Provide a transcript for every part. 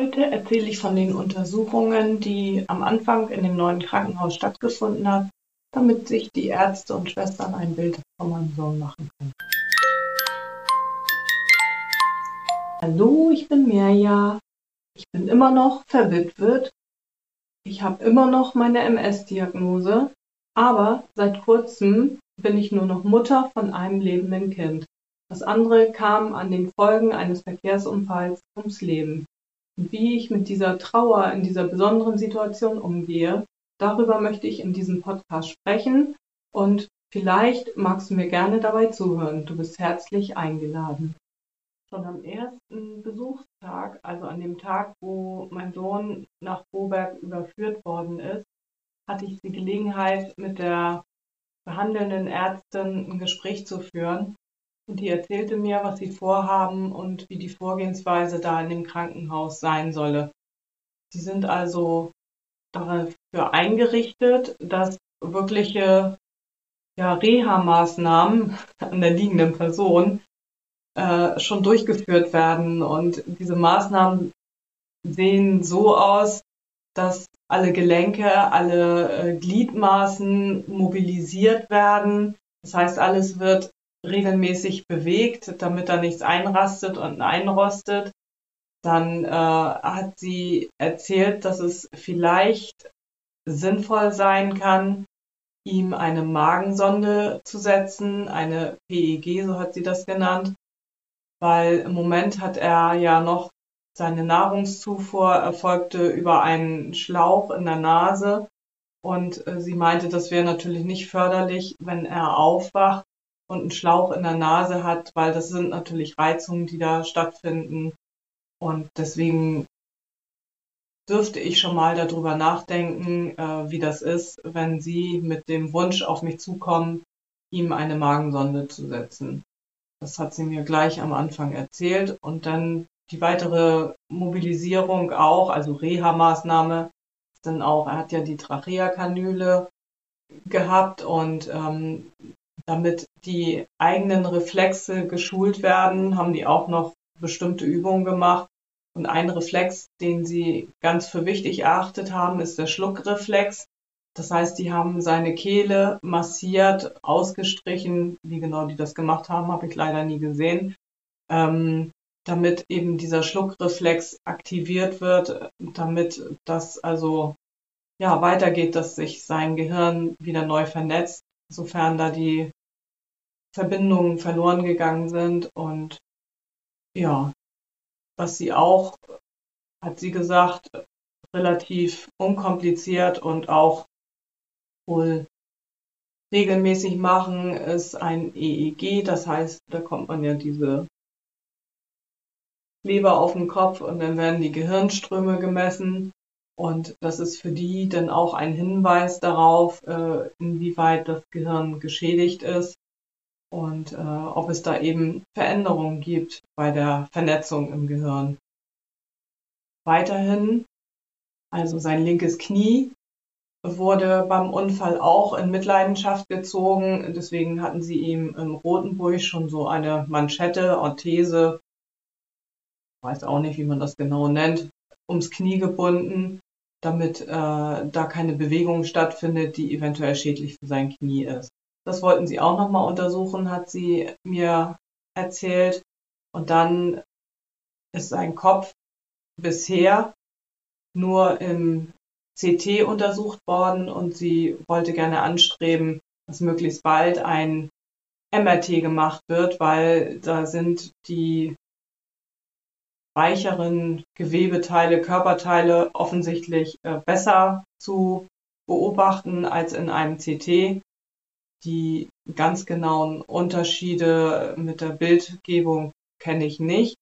Heute erzähle ich von den Untersuchungen, die am Anfang in dem neuen Krankenhaus stattgefunden haben, damit sich die Ärzte und Schwestern ein Bild von meinem Sohn machen können. Hallo, ich bin Mirja. Ich bin immer noch verwitwet. Ich habe immer noch meine MS-Diagnose, aber seit kurzem bin ich nur noch Mutter von einem lebenden Kind. Das andere kam an den Folgen eines Verkehrsunfalls ums Leben. Wie ich mit dieser Trauer in dieser besonderen Situation umgehe, darüber möchte ich in diesem Podcast sprechen und vielleicht magst du mir gerne dabei zuhören. Du bist herzlich eingeladen. Schon am ersten Besuchstag, also an dem Tag, wo mein Sohn nach Boberg überführt worden ist, hatte ich die Gelegenheit, mit der behandelnden Ärztin ein Gespräch zu führen. Und die erzählte mir, was sie vorhaben und wie die Vorgehensweise da in dem Krankenhaus sein solle. Sie sind also dafür eingerichtet, dass wirkliche ja, Reha-Maßnahmen an der liegenden Person äh, schon durchgeführt werden. Und diese Maßnahmen sehen so aus, dass alle Gelenke, alle äh, Gliedmaßen mobilisiert werden. Das heißt, alles wird regelmäßig bewegt, damit da nichts einrastet und einrostet. Dann äh, hat sie erzählt, dass es vielleicht sinnvoll sein kann, ihm eine Magensonde zu setzen, eine PEG, so hat sie das genannt, weil im Moment hat er ja noch seine Nahrungszufuhr erfolgte über einen Schlauch in der Nase und äh, sie meinte, das wäre natürlich nicht förderlich, wenn er aufwacht und einen Schlauch in der Nase hat, weil das sind natürlich Reizungen, die da stattfinden. Und deswegen dürfte ich schon mal darüber nachdenken, äh, wie das ist, wenn Sie mit dem Wunsch auf mich zukommen, ihm eine Magensonde zu setzen. Das hat sie mir gleich am Anfang erzählt und dann die weitere Mobilisierung auch, also Reha-Maßnahme, dann auch, er hat ja die Tracheakanüle gehabt und ähm, damit die eigenen Reflexe geschult werden, haben die auch noch bestimmte Übungen gemacht. Und ein Reflex, den sie ganz für wichtig erachtet haben, ist der Schluckreflex. Das heißt, die haben seine Kehle massiert, ausgestrichen. Wie genau die das gemacht haben, habe ich leider nie gesehen. Ähm, damit eben dieser Schluckreflex aktiviert wird, damit das also ja weitergeht, dass sich sein Gehirn wieder neu vernetzt, sofern da die Verbindungen verloren gegangen sind. Und ja, was sie auch, hat sie gesagt, relativ unkompliziert und auch wohl regelmäßig machen, ist ein EEG. Das heißt, da kommt man ja diese Leber auf den Kopf und dann werden die Gehirnströme gemessen. Und das ist für die dann auch ein Hinweis darauf, äh, inwieweit das Gehirn geschädigt ist und äh, ob es da eben Veränderungen gibt bei der Vernetzung im Gehirn. Weiterhin, also sein linkes Knie wurde beim Unfall auch in Mitleidenschaft gezogen. Deswegen hatten sie ihm im Rotenburg schon so eine Manschette, Orthese, weiß auch nicht, wie man das genau nennt, ums Knie gebunden, damit äh, da keine Bewegung stattfindet, die eventuell schädlich für sein Knie ist. Das wollten sie auch nochmal untersuchen, hat sie mir erzählt. Und dann ist sein Kopf bisher nur im CT untersucht worden und sie wollte gerne anstreben, dass möglichst bald ein MRT gemacht wird, weil da sind die weicheren Gewebeteile, Körperteile offensichtlich äh, besser zu beobachten als in einem CT. Die ganz genauen Unterschiede mit der Bildgebung kenne ich nicht.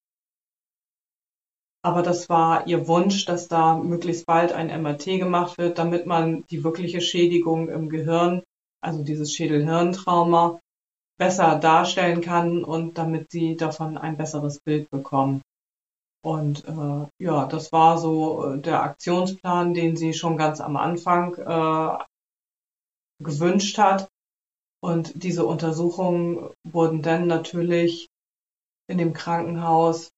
Aber das war ihr Wunsch, dass da möglichst bald ein MRT gemacht wird, damit man die wirkliche Schädigung im Gehirn, also dieses Schädel-Hirntrauma, besser darstellen kann und damit sie davon ein besseres Bild bekommen. Und äh, ja, das war so äh, der Aktionsplan, den sie schon ganz am Anfang äh, gewünscht hat. Und diese Untersuchungen wurden dann natürlich in dem Krankenhaus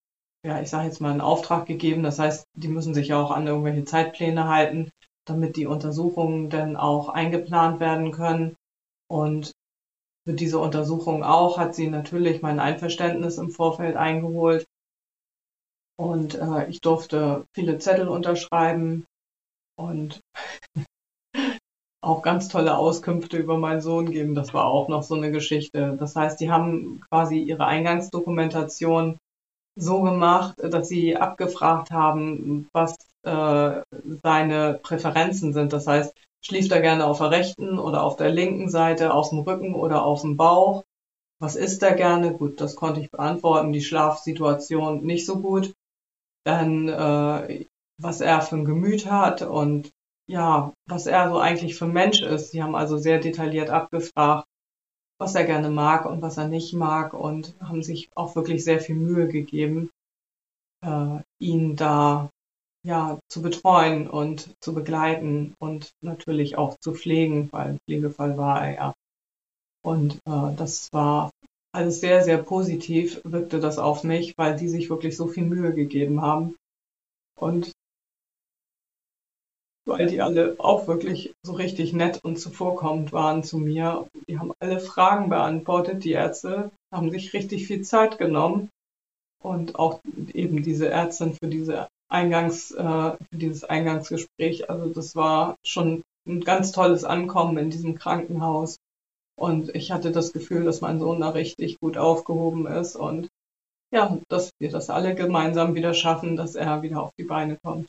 ja, ich sage jetzt mal, einen Auftrag gegeben. Das heißt, die müssen sich ja auch an irgendwelche Zeitpläne halten, damit die Untersuchungen dann auch eingeplant werden können. Und für diese Untersuchung auch hat sie natürlich mein Einverständnis im Vorfeld eingeholt. Und äh, ich durfte viele Zettel unterschreiben und auch ganz tolle Auskünfte über meinen Sohn geben. Das war auch noch so eine Geschichte. Das heißt, die haben quasi ihre Eingangsdokumentation so gemacht, dass sie abgefragt haben, was äh, seine Präferenzen sind. Das heißt, schläft er gerne auf der rechten oder auf der linken Seite, aus dem Rücken oder auf dem Bauch? Was isst er gerne? Gut, das konnte ich beantworten. Die Schlafsituation nicht so gut. Dann, äh, was er für ein Gemüt hat und ja, was er so eigentlich für Mensch ist. Sie haben also sehr detailliert abgefragt, was er gerne mag und was er nicht mag und haben sich auch wirklich sehr viel Mühe gegeben, äh, ihn da ja zu betreuen und zu begleiten und natürlich auch zu pflegen, weil Pflegefall war er ja. Und äh, das war alles sehr, sehr positiv, wirkte das auf mich, weil die sich wirklich so viel Mühe gegeben haben. Und weil die alle auch wirklich so richtig nett und zuvorkommend waren zu mir. Die haben alle Fragen beantwortet. Die Ärzte haben sich richtig viel Zeit genommen und auch eben diese Ärztin für diese Eingangs, äh, für dieses Eingangsgespräch. Also das war schon ein ganz tolles Ankommen in diesem Krankenhaus. Und ich hatte das Gefühl, dass mein Sohn da richtig gut aufgehoben ist und ja, dass wir das alle gemeinsam wieder schaffen, dass er wieder auf die Beine kommt.